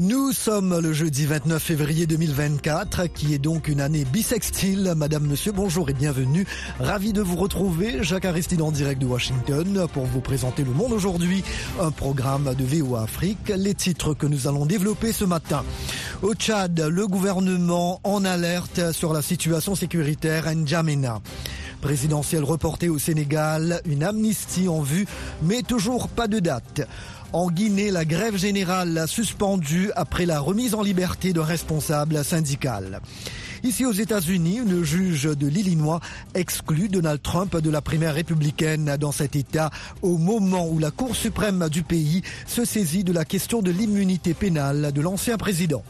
Nous sommes le jeudi 29 février 2024, qui est donc une année bisextile. Madame, monsieur, bonjour et bienvenue. Ravi de vous retrouver. Jacques Aristide en direct de Washington pour vous présenter Le Monde aujourd'hui, un programme de VOA Afrique. Les titres que nous allons développer ce matin. Au Tchad, le gouvernement en alerte sur la situation sécuritaire à N'Djamena. Présidentielle reportée au Sénégal, une amnistie en vue, mais toujours pas de date. En Guinée, la grève générale a suspendu après la remise en liberté d'un responsable syndical. Ici aux États-Unis, une juge de l'Illinois exclut Donald Trump de la primaire républicaine dans cet État au moment où la Cour suprême du pays se saisit de la question de l'immunité pénale de l'ancien président.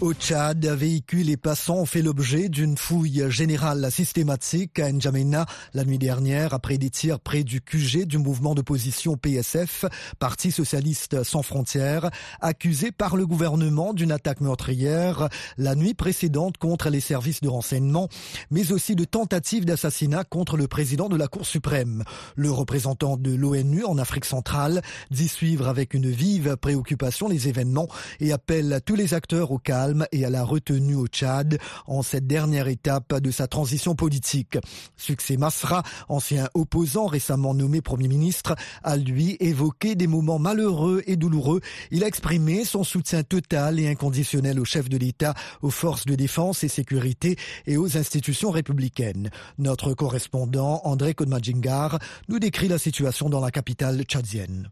Au Tchad, véhicules et passants ont fait l'objet d'une fouille générale systématique à N'Djamena la nuit dernière après des tirs près du QG du mouvement d'opposition PSF, Parti socialiste sans frontières, accusé par le gouvernement d'une attaque meurtrière la nuit précédente contre les services de renseignement, mais aussi de tentatives d'assassinat contre le président de la Cour suprême. Le représentant de l'ONU en Afrique centrale dit suivre avec une vive préoccupation les événements et appelle tous les acteurs au calme et à la retenue au Tchad en cette dernière étape de sa transition politique. Succès Masra, ancien opposant récemment nommé Premier ministre, a lui évoqué des moments malheureux et douloureux. Il a exprimé son soutien total et inconditionnel au chef de l'État, aux forces de défense et sécurité et aux institutions républicaines. Notre correspondant André Kodmajingar nous décrit la situation dans la capitale tchadienne.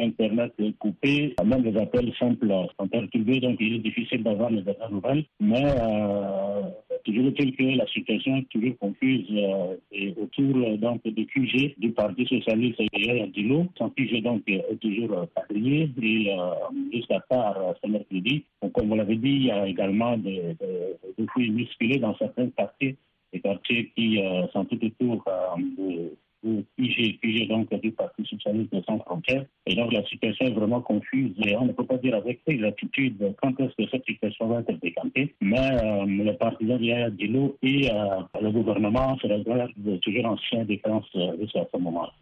Internet est coupé, même les appels simples sont perturbés, donc il est difficile d'avoir les dernières nouvelles. Mais euh, toujours est-il que la situation est toujours confuse euh, et autour donc, du QG du Parti Socialiste et Dilo. Son QG donc est toujours quadrillé et euh, jusqu'à part ce mercredi. Donc, comme vous l'avez dit, il y a également des, des, fouilles musculées dans certains quartiers, des quartiers qui euh, sont tout autour de PG, PG donc du Parti socialiste sans frontières. Et donc la situation est vraiment confuse et on ne peut pas dire avec exactitude quand est-ce que cette situation va être décantée. Mais euh, le partisan Yaya Dilo et euh, le gouvernement se regardent toujours en chien défense euh, jusqu'à ce moment. -là.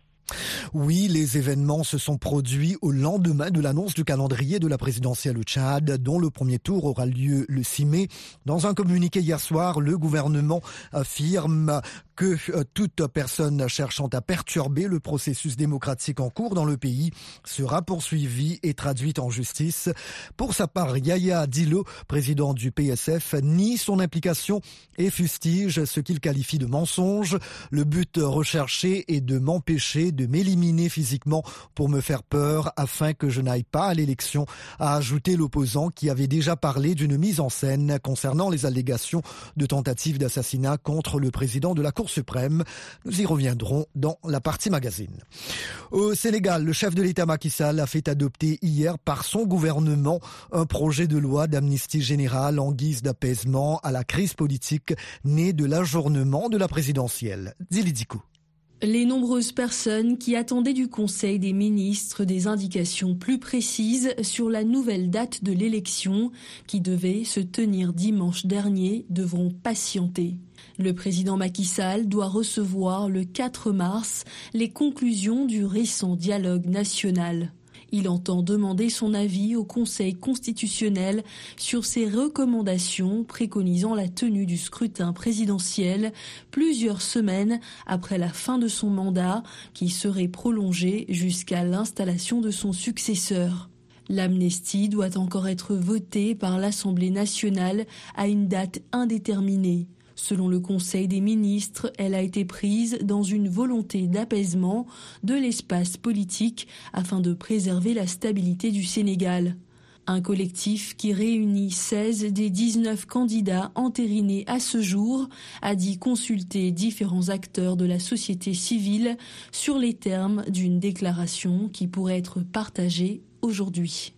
Oui, les événements se sont produits au lendemain de l'annonce du calendrier de la présidentielle au Tchad, dont le premier tour aura lieu le 6 mai. Dans un communiqué hier soir, le gouvernement affirme que euh, toute personne cherchant à perturber le processus démocratique en cours dans le pays sera poursuivie et traduite en justice. Pour sa part, Yaya Dilo, président du PSF, nie son implication et fustige ce qu'il qualifie de mensonge. Le but recherché est de m'empêcher de m'éliminer physiquement pour me faire peur afin que je n'aille pas à l'élection, a ajouté l'opposant qui avait déjà parlé d'une mise en scène concernant les allégations de tentative d'assassinat contre le président de la Cour suprême. Nous y reviendrons dans la partie magazine. Au Sénégal, le chef de l'État Macky Sall a fait adopter hier par son gouvernement un projet de loi d'amnistie générale en guise d'apaisement à la crise politique née de l'ajournement de la présidentielle. Zilidikou. Les nombreuses personnes qui attendaient du Conseil des ministres des indications plus précises sur la nouvelle date de l'élection qui devait se tenir dimanche dernier devront patienter. Le président Macky Sall doit recevoir le 4 mars les conclusions du récent dialogue national. Il entend demander son avis au Conseil constitutionnel sur ses recommandations préconisant la tenue du scrutin présidentiel plusieurs semaines après la fin de son mandat qui serait prolongé jusqu'à l'installation de son successeur. L'amnistie doit encore être votée par l'Assemblée nationale à une date indéterminée. Selon le Conseil des ministres, elle a été prise dans une volonté d'apaisement de l'espace politique afin de préserver la stabilité du Sénégal. Un collectif qui réunit 16 des 19 candidats entérinés à ce jour a dit consulter différents acteurs de la société civile sur les termes d'une déclaration qui pourrait être partagée aujourd'hui.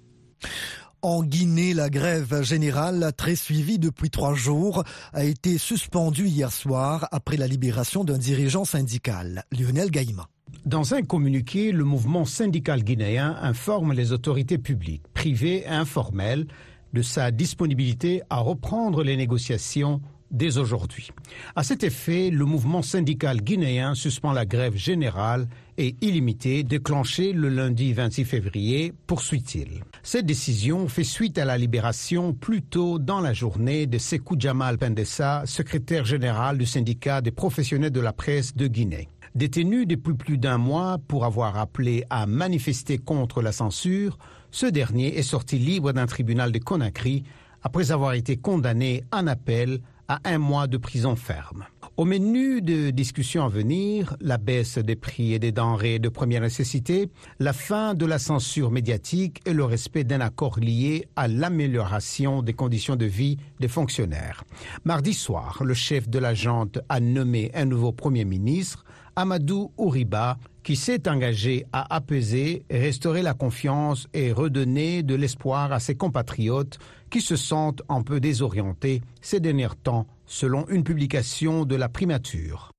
En Guinée, la grève générale, très suivie depuis trois jours, a été suspendue hier soir après la libération d'un dirigeant syndical, Lionel Gaïma. Dans un communiqué, le mouvement syndical guinéen informe les autorités publiques, privées et informelles de sa disponibilité à reprendre les négociations dès aujourd'hui. À cet effet, le mouvement syndical guinéen suspend la grève générale et illimitée déclenchée le lundi 26 février, poursuit-il. Cette décision fait suite à la libération plus tôt dans la journée de Sekou Jamal Pendessa, secrétaire général du syndicat des professionnels de la presse de Guinée. Détenu depuis plus d'un mois pour avoir appelé à manifester contre la censure, ce dernier est sorti libre d'un tribunal de Conakry après avoir été condamné en appel un mois de prison ferme. Au menu de discussions à venir, la baisse des prix et des denrées de première nécessité, la fin de la censure médiatique et le respect d'un accord lié à l'amélioration des conditions de vie des fonctionnaires. Mardi soir, le chef de la junte a nommé un nouveau Premier ministre, Amadou Ouriba, qui s'est engagé à apaiser, restaurer la confiance et redonner de l'espoir à ses compatriotes qui se sentent un peu désorientés ces derniers temps, selon une publication de la primature.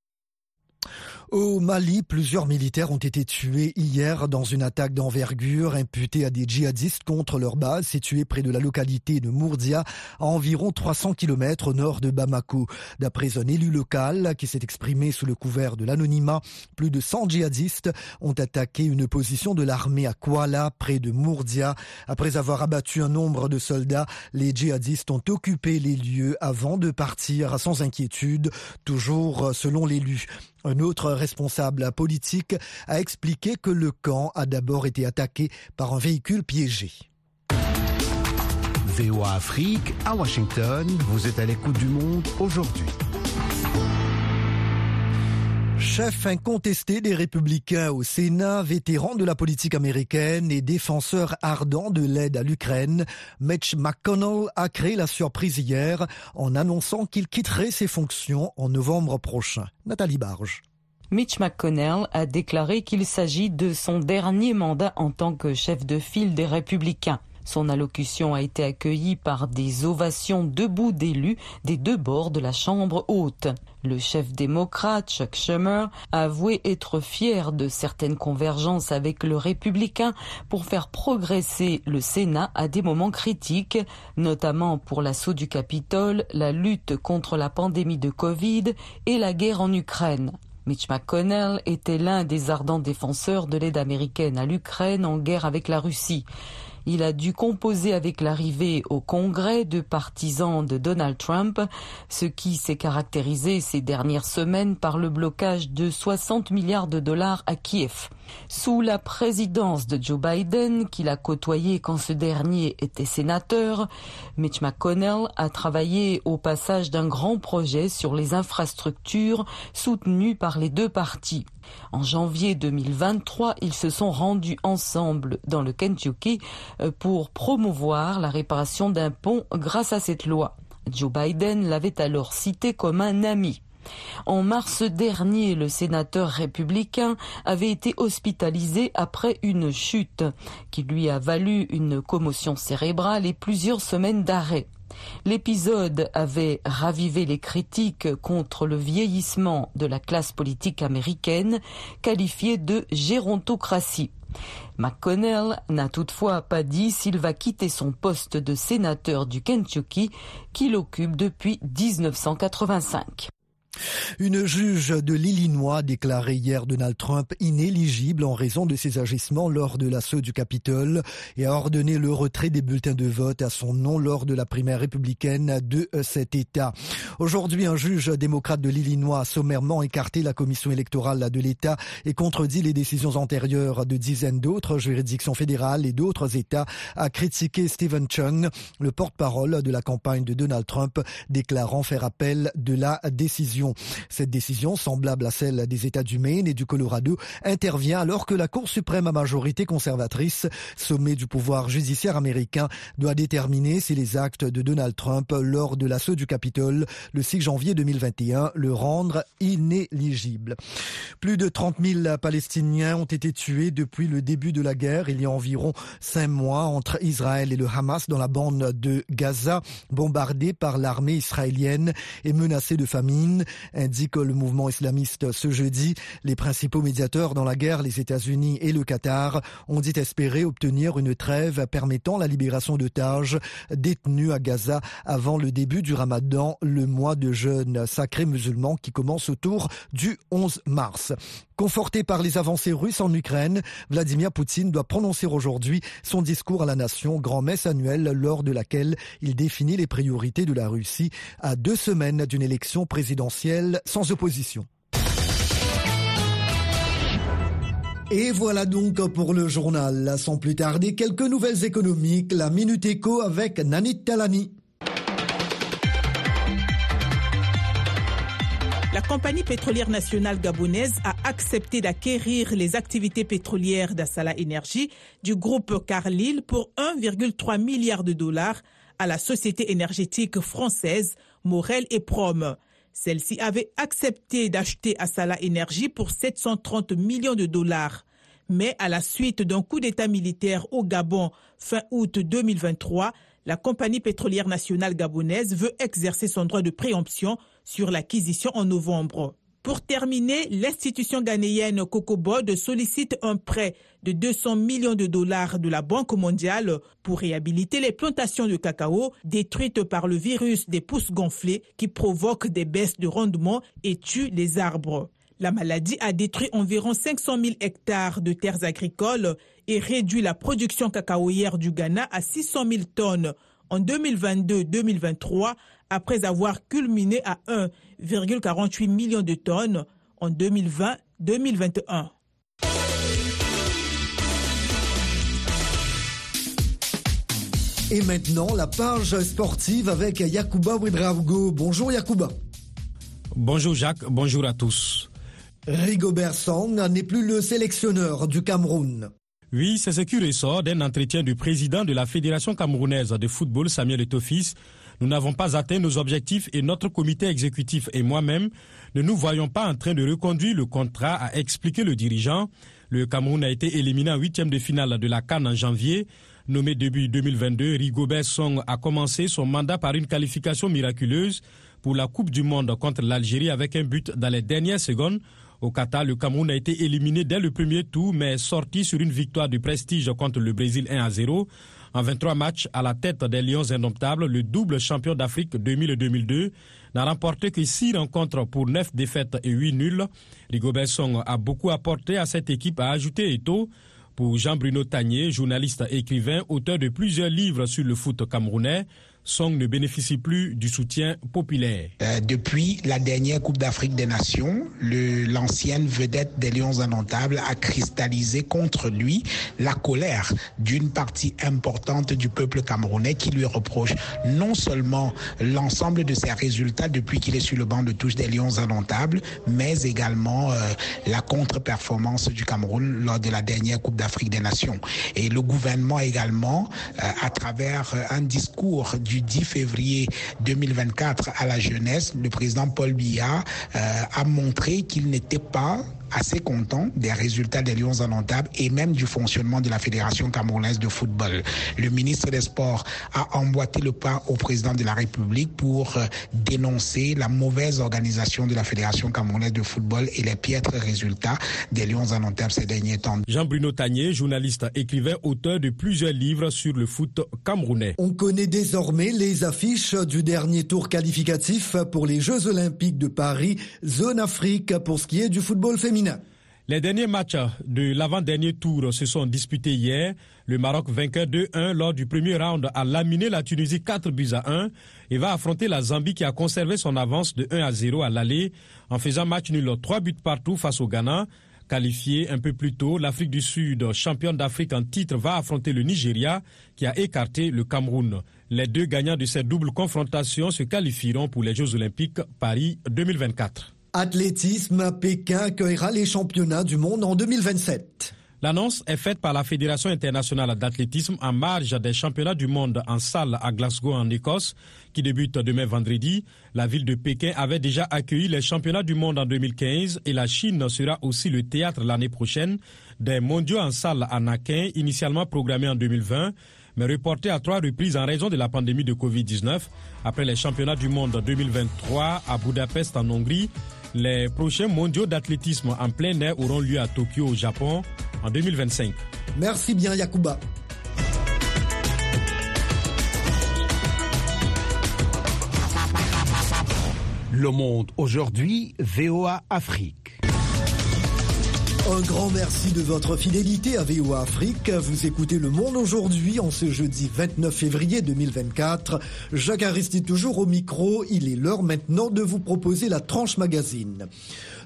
Au Mali, plusieurs militaires ont été tués hier dans une attaque d'envergure imputée à des djihadistes contre leur base située près de la localité de Mourdia, à environ 300 km au nord de Bamako. D'après un élu local qui s'est exprimé sous le couvert de l'anonymat, plus de 100 djihadistes ont attaqué une position de l'armée à Kuala, près de Mourdia. Après avoir abattu un nombre de soldats, les djihadistes ont occupé les lieux avant de partir sans inquiétude, toujours selon l'élu. Un autre responsable politique a expliqué que le camp a d'abord été attaqué par un véhicule piégé. VOA Afrique, à Washington, vous êtes à l'écoute du monde aujourd'hui. Chef incontesté des républicains au Sénat, vétéran de la politique américaine et défenseur ardent de l'aide à l'Ukraine, Mitch McConnell a créé la surprise hier en annonçant qu'il quitterait ses fonctions en novembre prochain. Nathalie Barge. Mitch McConnell a déclaré qu'il s'agit de son dernier mandat en tant que chef de file des républicains. Son allocution a été accueillie par des ovations debout d'élus des deux bords de la Chambre haute. Le chef démocrate, Chuck Schumer, a avoué être fier de certaines convergences avec le républicain pour faire progresser le Sénat à des moments critiques, notamment pour l'assaut du Capitole, la lutte contre la pandémie de Covid et la guerre en Ukraine. Mitch McConnell était l'un des ardents défenseurs de l'aide américaine à l'Ukraine en guerre avec la Russie. Il a dû composer avec l'arrivée au Congrès de partisans de Donald Trump, ce qui s'est caractérisé ces dernières semaines par le blocage de 60 milliards de dollars à Kiev. Sous la présidence de Joe Biden, qu'il a côtoyé quand ce dernier était sénateur, Mitch McConnell a travaillé au passage d'un grand projet sur les infrastructures soutenu par les deux partis. En janvier 2023, ils se sont rendus ensemble dans le Kentucky euh, pour promouvoir la réparation d'un pont grâce à cette loi. Joe Biden l'avait alors cité comme un ami. En mars dernier, le sénateur républicain avait été hospitalisé après une chute qui lui a valu une commotion cérébrale et plusieurs semaines d'arrêt. L'épisode avait ravivé les critiques contre le vieillissement de la classe politique américaine, qualifiée de gérontocratie. McConnell n'a toutefois pas dit s'il va quitter son poste de sénateur du Kentucky qu'il occupe depuis 1985. Une juge de l'Illinois déclaré hier Donald Trump inéligible en raison de ses agissements lors de l'assaut du Capitole et a ordonné le retrait des bulletins de vote à son nom lors de la primaire républicaine de cet État. Aujourd'hui, un juge démocrate de l'Illinois a sommairement écarté la commission électorale de l'État et contredit les décisions antérieures de dizaines d'autres juridictions fédérales et d'autres États, a critiqué Stephen Chung, le porte-parole de la campagne de Donald Trump, déclarant faire appel de la décision cette décision, semblable à celle des États du Maine et du Colorado, intervient alors que la Cour suprême à majorité conservatrice, sommet du pouvoir judiciaire américain, doit déterminer si les actes de Donald Trump lors de l'assaut du Capitole le 6 janvier 2021 le rendre inéligible. Plus de 30 000 Palestiniens ont été tués depuis le début de la guerre. Il y a environ cinq mois entre Israël et le Hamas dans la bande de Gaza, bombardée par l'armée israélienne et menacée de famine indique le mouvement islamiste ce jeudi. Les principaux médiateurs dans la guerre, les États-Unis et le Qatar, ont dit espérer obtenir une trêve permettant la libération d'otages détenus à Gaza avant le début du ramadan le mois de jeûne sacré musulman qui commence autour du 11 mars. Conforté par les avancées russes en Ukraine, Vladimir Poutine doit prononcer aujourd'hui son discours à la nation, grand-messe annuelle lors de laquelle il définit les priorités de la Russie à deux semaines d'une élection présidentielle sans opposition. Et voilà donc pour le journal. Sans plus tarder, quelques nouvelles économiques. La Minute Éco avec Nanit Talani. La compagnie pétrolière nationale gabonaise a accepté d'acquérir les activités pétrolières d'Assala Énergie du groupe Carlyle pour 1,3 milliard de dollars à la société énergétique française Morel et Prom. Celle-ci avait accepté d'acheter Assala Énergie pour 730 millions de dollars. Mais à la suite d'un coup d'État militaire au Gabon fin août 2023, la compagnie pétrolière nationale gabonaise veut exercer son droit de préemption sur l'acquisition en novembre. Pour terminer, l'institution ghanéenne Cocobod sollicite un prêt de 200 millions de dollars de la Banque mondiale pour réhabiliter les plantations de cacao détruites par le virus des pousses gonflées qui provoque des baisses de rendement et tue les arbres. La maladie a détruit environ 500 000 hectares de terres agricoles et réduit la production cacaoyère du Ghana à 600 000 tonnes en 2022-2023 après avoir culminé à 1,48 million de tonnes en 2020-2021. Et maintenant, la page sportive avec Yakuba Ouedraogo. Bonjour Yakuba. Bonjour Jacques, bonjour à tous. Rigobert Song n'est plus le sélectionneur du Cameroun. Oui, c'est ce qui ressort d'un entretien du président de la Fédération camerounaise de football, Samuel Etofis. Nous n'avons pas atteint nos objectifs et notre comité exécutif et moi-même ne nous voyons pas en train de reconduire le contrat, a expliqué le dirigeant. Le Cameroun a été éliminé en huitième de finale de la Cannes en janvier. Nommé début 2022, Rigobert Song a commencé son mandat par une qualification miraculeuse pour la Coupe du Monde contre l'Algérie avec un but dans les dernières secondes au Qatar, le Cameroun a été éliminé dès le premier tour, mais sorti sur une victoire de prestige contre le Brésil 1 à 0. En 23 matchs à la tête des Lions indomptables, le double champion d'Afrique 2000 et 2002 n'a remporté que 6 rencontres pour 9 défaites et 8 nuls. Rigobert Song a beaucoup apporté à cette équipe, a ajouté Eto. Pour Jean-Bruno Tagné, journaliste écrivain, auteur de plusieurs livres sur le foot camerounais, Song ne bénéficie plus du soutien populaire. Euh, depuis la dernière Coupe d'Afrique des Nations, l'ancienne vedette des Lions indomptables a cristallisé contre lui la colère d'une partie importante du peuple camerounais qui lui reproche non seulement l'ensemble de ses résultats depuis qu'il est sur le banc de touche des Lions indomptables, mais également euh, la contre-performance du Cameroun lors de la dernière Coupe d'Afrique des Nations. Et le gouvernement également, euh, à travers un discours du du 10 février 2024 à la jeunesse, le président Paul Biya euh, a montré qu'il n'était pas assez content des résultats des Lions indomptables et même du fonctionnement de la Fédération camerounaise de football. Le ministre des Sports a emboîté le pas au président de la République pour euh, dénoncer la mauvaise organisation de la Fédération camerounaise de football et les piètres résultats des Lions indomptables ces derniers temps. Jean-Bruno Tagné, journaliste, écrivain, auteur de plusieurs livres sur le foot camerounais. On connaît désormais les affiches du dernier tour qualificatif pour les Jeux olympiques de Paris, zone Afrique pour ce qui est du football féminin. Les derniers matchs de l'avant-dernier tour se sont disputés hier. Le Maroc, vainqueur 2-1 lors du premier round, a laminé la Tunisie 4 buts à 1 et va affronter la Zambie qui a conservé son avance de 1 à 0 à l'aller en faisant match nul 3 buts partout face au Ghana. Qualifié un peu plus tôt, l'Afrique du Sud, championne d'Afrique en titre, va affronter le Nigeria qui a écarté le Cameroun. Les deux gagnants de cette double confrontation se qualifieront pour les Jeux olympiques Paris 2024. Athlétisme, Pékin accueillera les championnats du monde en 2027. L'annonce est faite par la Fédération internationale d'athlétisme en marge des championnats du monde en salle à Glasgow en Écosse qui débutent demain vendredi. La ville de Pékin avait déjà accueilli les championnats du monde en 2015 et la Chine sera aussi le théâtre l'année prochaine des mondiaux en salle à Nakin initialement programmés en 2020 mais reportés à trois reprises en raison de la pandémie de Covid-19. Après les championnats du monde 2023 à Budapest en Hongrie, les prochains mondiaux d'athlétisme en plein air auront lieu à Tokyo au Japon en 2025. Merci bien Yakuba. Le Monde aujourd'hui, VOA Afrique. Un grand merci de votre fidélité à VOA Afrique. Vous écoutez Le Monde aujourd'hui en ce jeudi 29 février 2024. Jacques Aristide toujours au micro. Il est l'heure maintenant de vous proposer la tranche magazine.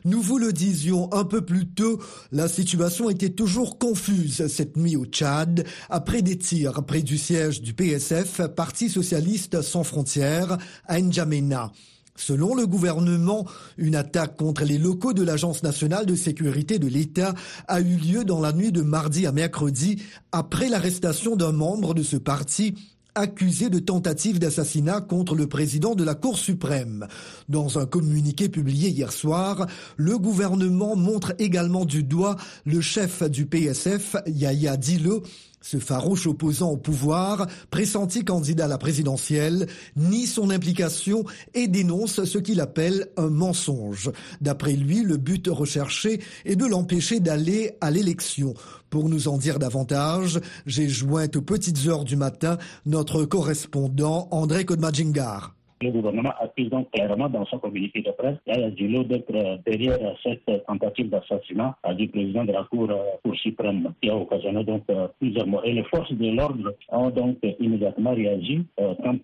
Nous vous le disions un peu plus tôt, la situation était toujours confuse cette nuit au Tchad après des tirs près du siège du PSF, Parti socialiste sans frontières, à N'Djamena. Selon le gouvernement, une attaque contre les locaux de l'Agence nationale de sécurité de l'État a eu lieu dans la nuit de mardi à mercredi après l'arrestation d'un membre de ce parti accusé de tentative d'assassinat contre le président de la Cour suprême. Dans un communiqué publié hier soir, le gouvernement montre également du doigt le chef du PSF, Yahya Dilo, ce farouche opposant au pouvoir, pressenti candidat à la présidentielle, nie son implication et dénonce ce qu'il appelle un mensonge. D'après lui, le but recherché est de l'empêcher d'aller à l'élection. Pour nous en dire davantage, j'ai joint aux petites heures du matin notre correspondant André Kodmajingar. Le gouvernement accuse donc clairement dans son communiqué de presse Yaya Djilo d'être derrière cette tentative d'assassinat du président de la Cour, Cour suprême qui a occasionné donc plusieurs morts. Et les forces de l'ordre ont donc immédiatement réagi quand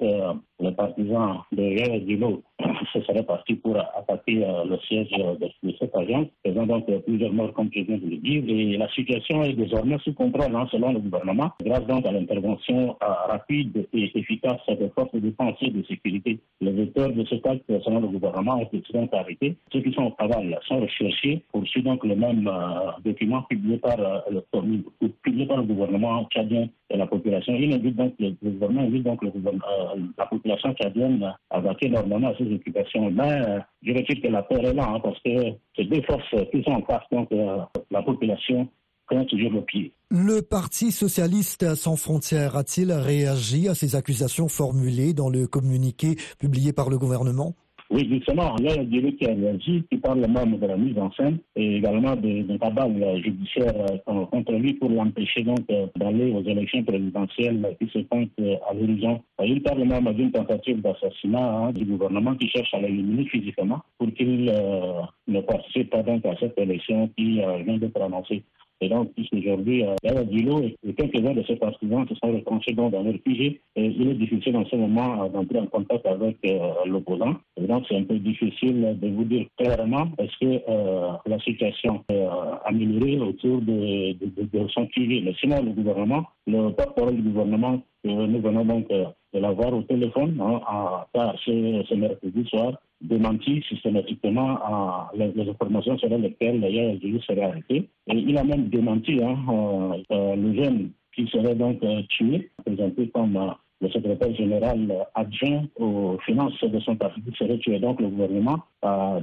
les partisans de Yaya Djilo se seraient partis pour attaquer le siège de, cette agence, faisant donc plusieurs morts comme je viens de le dire. Et la situation est désormais sous contrôle hein, selon le gouvernement, grâce donc à l'intervention rapide et efficace des forces de défense et de sécurité les auteurs de ce acte, selon le gouvernement, ont été donc arrêtés. Ceux qui sont au travail sont recherchés, poursuivent donc le même euh, document publié par, euh, le, publié le gouvernement tchadien et la population. Il invite donc le, gouvernement invite donc euh, la population tchadienne à vaquer normalement à ses occupations. Mais je retire que la peur est là, hein, parce que ces deux forces qui sont en face, donc la population toujours le pied. Le Parti socialiste sans frontières a-t-il réagi à ces accusations formulées dans le communiqué publié par le gouvernement? Oui, justement, il y a un dialogue qui a réagi, qui parle même de la mise en scène et également d'un tabac judiciaire euh, contre lui pour l'empêcher euh, d'aller aux élections présidentielles qui se euh, à l'horizon. Il parle même d'une tentative d'assassinat hein, du gouvernement qui cherche à l'éliminer physiquement pour qu'il ne participe pas donc à cette élection qui vient d'être annoncée. Et donc, puisqu'aujourd'hui, euh, Yaya Dilo et quelques-uns de ses partisans se sont retranchés dans leur figé, et il est difficile en ce moment euh, d'entrer en contact avec euh, l'opposant. Et donc, c'est un peu difficile de vous dire clairement est-ce que euh, la situation est améliorée autour de, de, de, son sujet. Mais sinon, le gouvernement, le porte-parole du gouvernement, nous venons donc de l'avoir au téléphone hein, à, ce mercredi soir, démenti systématiquement à les, informations selon lesquelles Yaya Djili serait arrêté. Et il a même démenti hein, euh, euh, le jeune qui serait donc euh, tué, présenté comme le secrétaire général adjoint aux finances de son parti qui serait tué. Donc le gouvernement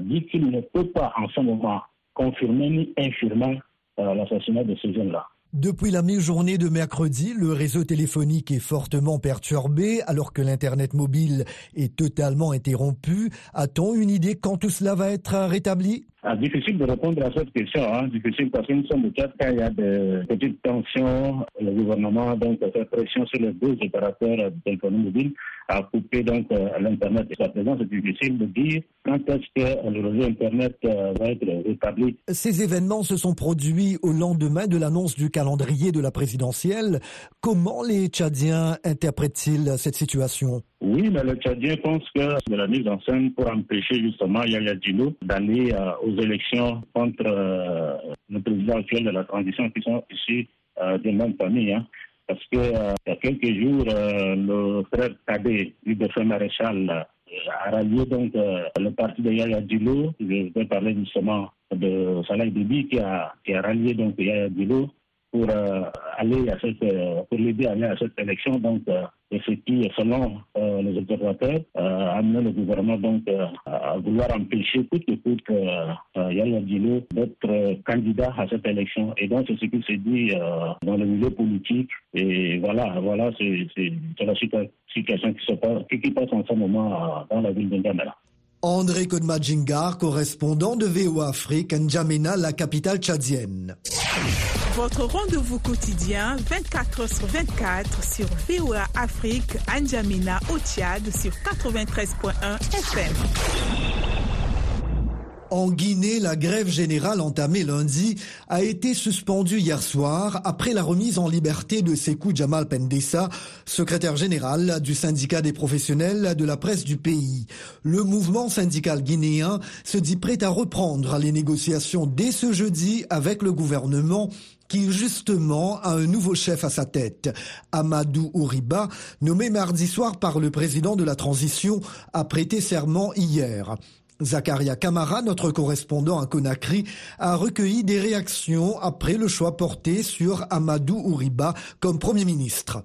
dit qu'il ne peut pas en ce moment confirmer ni infirmer l'assassinat de ces jeunes-là. Depuis la mi-journée de mercredi, le réseau téléphonique est fortement perturbé alors que l'Internet mobile est totalement interrompu. A-t-on une idée quand tout cela va être rétabli? Ah, difficile de répondre à cette question, hein. difficile parce que nous sommes cas quand il y a de petites tensions, le gouvernement donc fait pression sur les deux opérateurs téléphonie mobile à couper donc euh, l'internet. À présent, c'est difficile de dire quand est-ce que le réseau internet euh, va être rétabli. Ces événements se sont produits au lendemain de l'annonce du calendrier de la présidentielle. Comment les Tchadiens interprètent-ils cette situation? Oui, mais le Tchadien pense que de la mise en scène pour empêcher justement Yaya Djilo d'aller euh, aux élections contre euh, le président actuel de la transition qui sont issus euh, des mêmes familles. Hein. Parce que il y a quelques jours, le frère Kadé, de frère maréchal, a rallié donc le parti de Yaya Djilo. Je vais parler justement de Salah Bibi qui a, qui a rallié donc Yaya Djilo pour aller à cette, pour l'aider à aller à cette élection. Donc, et ce qui, selon euh, les observateurs, euh, a amené le gouvernement donc euh, à vouloir empêcher coûte que coûte Yaya Dilo d'être candidat à cette élection. Et donc c'est ce qui se dit dans le milieu politique. Et voilà, voilà, c'est la situation qui se passe, qui, passe en ce moment dans la ville de N'Djamena. André Kodmajingar, correspondant de VOA Afrique, N'Djamena, la capitale tchadienne. Votre rendez-vous quotidien 24 h sur 24 sur VOA Afrique, N'Djamena au Tchad sur 93.1 FM. En Guinée, la grève générale entamée lundi a été suspendue hier soir après la remise en liberté de Sekou Jamal Pendessa, secrétaire général du syndicat des professionnels de la presse du pays. Le mouvement syndical guinéen se dit prêt à reprendre les négociations dès ce jeudi avec le gouvernement qui justement a un nouveau chef à sa tête. Amadou Ouriba, nommé mardi soir par le président de la transition, a prêté serment hier. Zakaria Kamara, notre correspondant à Conakry, a recueilli des réactions après le choix porté sur Amadou Ouriba comme Premier ministre.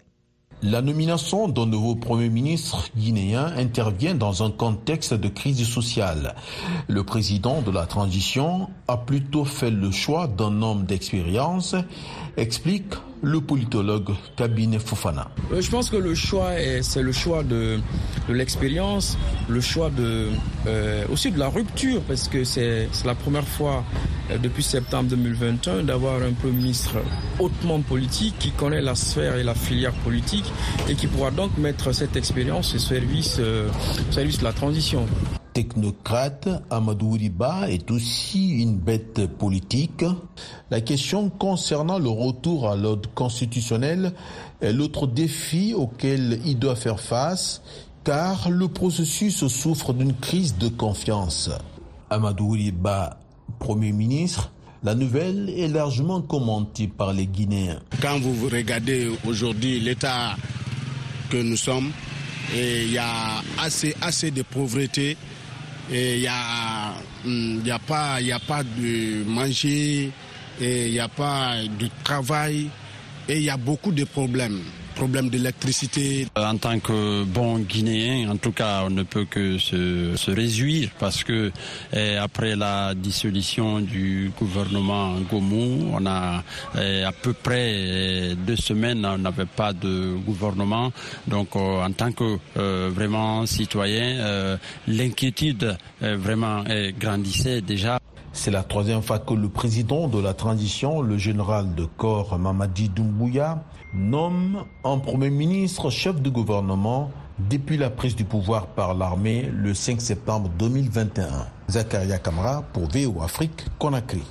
La nomination d'un nouveau Premier ministre guinéen intervient dans un contexte de crise sociale. Le président de la transition a plutôt fait le choix d'un homme d'expérience, explique le politologue Cabinet Fofana. Euh, je pense que le choix, c'est le choix de, l'expérience, le choix de, euh, aussi de la rupture, parce que c'est la première fois euh, depuis septembre 2021 d'avoir un Premier ministre hautement politique qui connaît la sphère et la filière politique et qui pourra donc mettre cette expérience au service, au service de la transition technocrate, Amadou Riba est aussi une bête politique. La question concernant le retour à l'ordre constitutionnel est l'autre défi auquel il doit faire face, car le processus souffre d'une crise de confiance. Amadou Riba, Premier ministre, la nouvelle est largement commentée par les Guinéens. Quand vous regardez aujourd'hui l'état que nous sommes, il y a assez, assez de pauvreté, il n'y a, y a, pas, y a pas de manger, il n'y a pas de travail et il y a beaucoup de problèmes problème d'électricité. Euh, en tant que bon Guinéen, en tout cas, on ne peut que se, se réjouir parce que eh, après la dissolution du gouvernement Gomou, on a eh, à peu près eh, deux semaines, on n'avait pas de gouvernement. Donc, euh, en tant que euh, vraiment citoyen, l'inquiétude vraiment grandissait déjà. C'est la troisième fois que le président de la transition, le général de corps Mamadi Doumbouya, nomme un Premier ministre chef de gouvernement depuis la prise du pouvoir par l'armée le 5 septembre 2021. Zakaria Kamara pour VO Afrique, Conakry.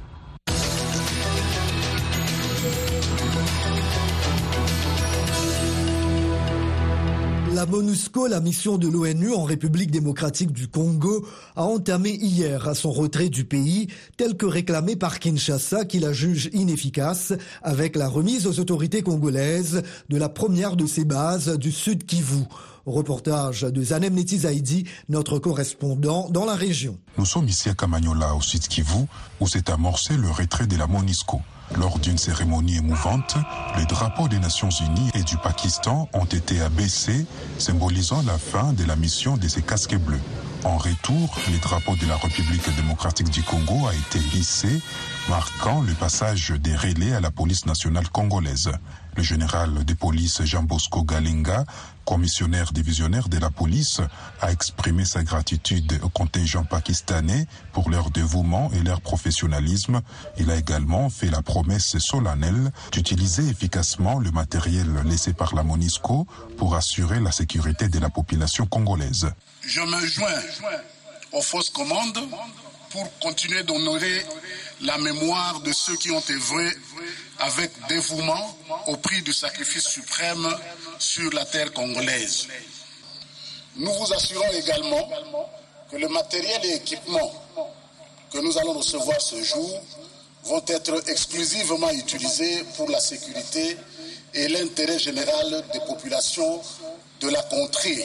MONUSCO, la mission de l'ONU en République démocratique du Congo, a entamé hier son retrait du pays, tel que réclamé par Kinshasa, qui la juge inefficace, avec la remise aux autorités congolaises de la première de ses bases du Sud Kivu. Reportage de Zanem Netizaidi, notre correspondant dans la région. Nous sommes ici à Kamanyola, au Sud Kivu, où s'est amorcé le retrait de la MONUSCO. Lors d'une cérémonie émouvante, les drapeaux des Nations Unies et du Pakistan ont été abaissés, symbolisant la fin de la mission de ces casques bleus. En retour, le drapeau de la République démocratique du Congo a été hissé, marquant le passage des relais à la police nationale congolaise. Le général de police Jean Bosco Galinga, commissionnaire divisionnaire de la police, a exprimé sa gratitude au contingent pakistanais pour leur dévouement et leur professionnalisme. Il a également fait la promesse solennelle d'utiliser efficacement le matériel laissé par la MONISCO pour assurer la sécurité de la population congolaise. Je me joins aux fausses commandes pour continuer d'honorer la mémoire de ceux qui ont œuvré avec dévouement au prix du sacrifice suprême sur la terre congolaise. Nous vous assurons également que le matériel et équipement que nous allons recevoir ce jour vont être exclusivement utilisés pour la sécurité et l'intérêt général des populations de la contrée.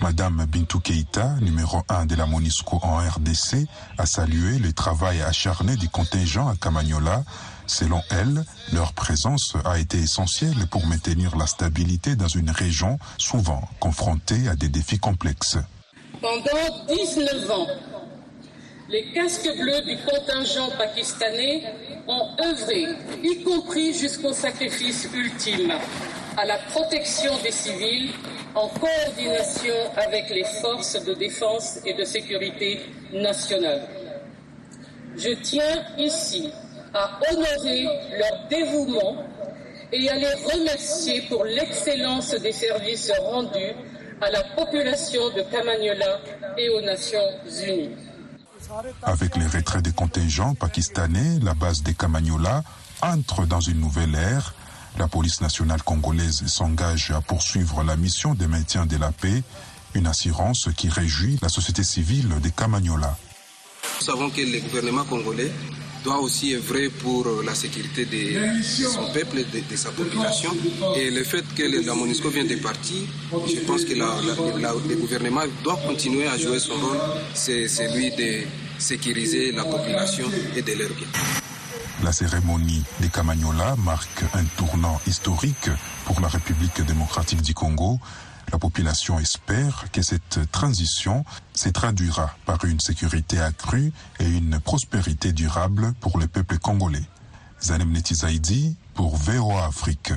Madame Bintou Keita, numéro 1 de la MONUSCO en RDC, a salué le travail acharné du contingent à Camagnola. Selon elle, leur présence a été essentielle pour maintenir la stabilité dans une région souvent confrontée à des défis complexes. Pendant 19 ans, les casques bleus du contingent pakistanais ont œuvré, y compris jusqu'au sacrifice ultime, à la protection des civils en coordination avec les forces de défense et de sécurité nationale. Je tiens ici à honorer leur dévouement et à les remercier pour l'excellence des services rendus à la population de Camagnola et aux Nations Unies. Avec les retraits des contingents pakistanais, la base des Camagnola entre dans une nouvelle ère. La police nationale congolaise s'engage à poursuivre la mission de maintien de la paix, une assurance qui réjouit la société civile des Camagnola. Nous savons que le gouvernement congolais doit aussi œuvrer pour la sécurité de son peuple, de, de sa population. Et le fait que la MONUSCO vient de partir, je pense que la, la, le gouvernement doit continuer à jouer son rôle, c'est celui de sécuriser la population et de leur bien. La cérémonie des Camagnola marque un tournant historique pour la République démocratique du Congo. La population espère que cette transition se traduira par une sécurité accrue et une prospérité durable pour le peuple congolais. Zanem Netizaidi pour VOA Afrique.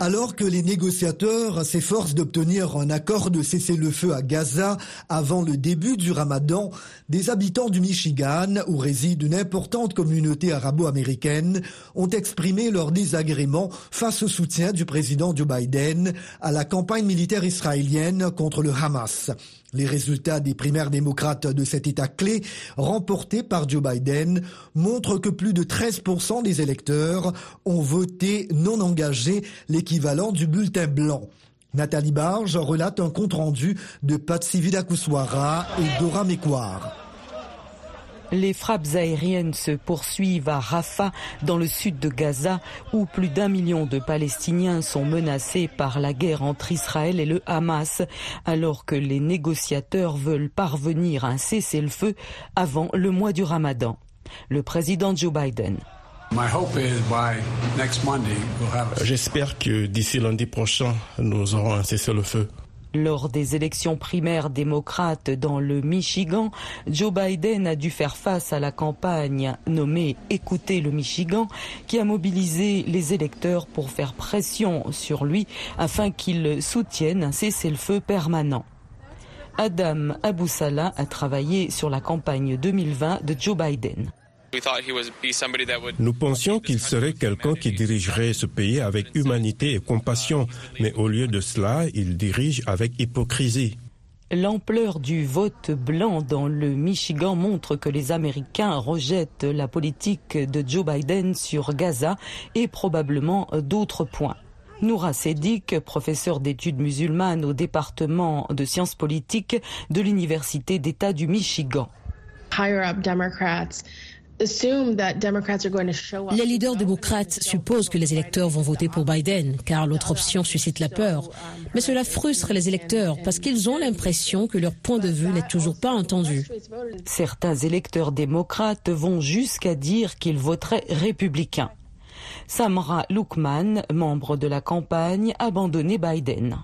Alors que les négociateurs s'efforcent d'obtenir un accord de cessez-le-feu à Gaza avant le début du ramadan, des habitants du Michigan, où réside une importante communauté arabo-américaine, ont exprimé leur désagrément face au soutien du président Joe Biden à la campagne militaire israélienne contre le Hamas. Les résultats des primaires démocrates de cet État clé, remportés par Joe Biden, montrent que plus de 13% des électeurs ont voté non engagé, l'équivalent du bulletin blanc. Nathalie Barge relate un compte-rendu de Patsy Vidakuswara et Dora Mekwar. Les frappes aériennes se poursuivent à Rafah, dans le sud de Gaza, où plus d'un million de Palestiniens sont menacés par la guerre entre Israël et le Hamas, alors que les négociateurs veulent parvenir à un cessez-le-feu avant le mois du Ramadan. Le président Joe Biden. J'espère que d'ici lundi prochain, nous aurons un cessez-le-feu. Lors des élections primaires démocrates dans le Michigan, Joe Biden a dû faire face à la campagne nommée Écoutez le Michigan, qui a mobilisé les électeurs pour faire pression sur lui afin qu'il soutienne un cessez-le-feu permanent. Adam Aboussala a travaillé sur la campagne 2020 de Joe Biden. Nous pensions qu'il serait quelqu'un qui dirigerait ce pays avec humanité et compassion, mais au lieu de cela, il dirige avec hypocrisie. L'ampleur du vote blanc dans le Michigan montre que les Américains rejettent la politique de Joe Biden sur Gaza et probablement d'autres points. Noura Sedik, professeur d'études musulmanes au département de sciences politiques de l'Université d'État du Michigan. Les leaders démocrates supposent que les électeurs vont voter pour Biden, car l'autre option suscite la peur. Mais cela frustre les électeurs parce qu'ils ont l'impression que leur point de vue n'est toujours pas entendu. Certains électeurs démocrates vont jusqu'à dire qu'ils voteraient républicains. Samra Lukman, membre de la campagne, a abandonné Biden.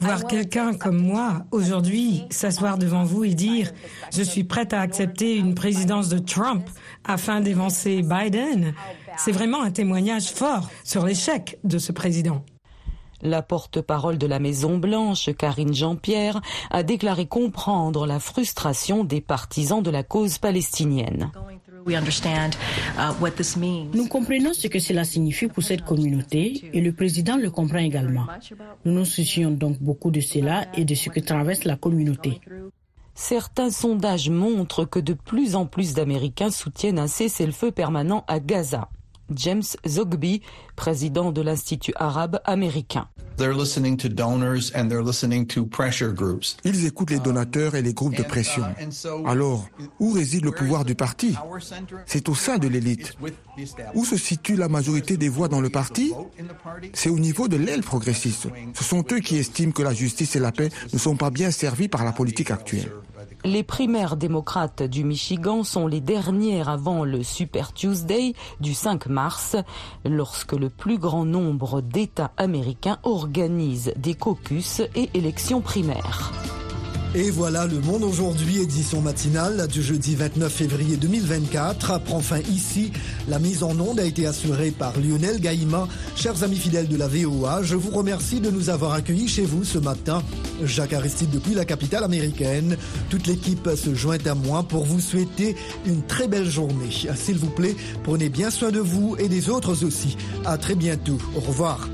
Voir quelqu'un comme moi aujourd'hui s'asseoir devant vous et dire je suis prête à accepter une présidence de Trump afin d'évancer Biden, c'est vraiment un témoignage fort sur l'échec de ce président. La porte-parole de la Maison-Blanche, Karine Jean-Pierre, a déclaré comprendre la frustration des partisans de la cause palestinienne. Nous comprenons ce que cela signifie pour cette communauté et le président le comprend également. Nous nous soucions donc beaucoup de cela et de ce que traverse la communauté. Certains sondages montrent que de plus en plus d'Américains soutiennent un cessez-le-feu permanent à Gaza. James Zogby, président de l'Institut arabe américain. Ils écoutent les donateurs et les groupes de pression. Alors, où réside le pouvoir du parti? C'est au sein de l'élite. Où se situe la majorité des voix dans le parti? C'est au niveau de l'aile progressiste. Ce sont eux qui estiment que la justice et la paix ne sont pas bien servis par la politique actuelle. Les primaires démocrates du Michigan sont les dernières avant le Super Tuesday du 5 mars, lorsque le plus grand nombre d'États américains organisent des caucus et élections primaires. Et voilà, le monde aujourd'hui, édition matinale du jeudi 29 février 2024, prend fin ici. La mise en onde a été assurée par Lionel Gaïma. Chers amis fidèles de la VOA, je vous remercie de nous avoir accueillis chez vous ce matin. Jacques Aristide depuis la capitale américaine. Toute l'équipe se joint à moi pour vous souhaiter une très belle journée. S'il vous plaît, prenez bien soin de vous et des autres aussi. À très bientôt. Au revoir.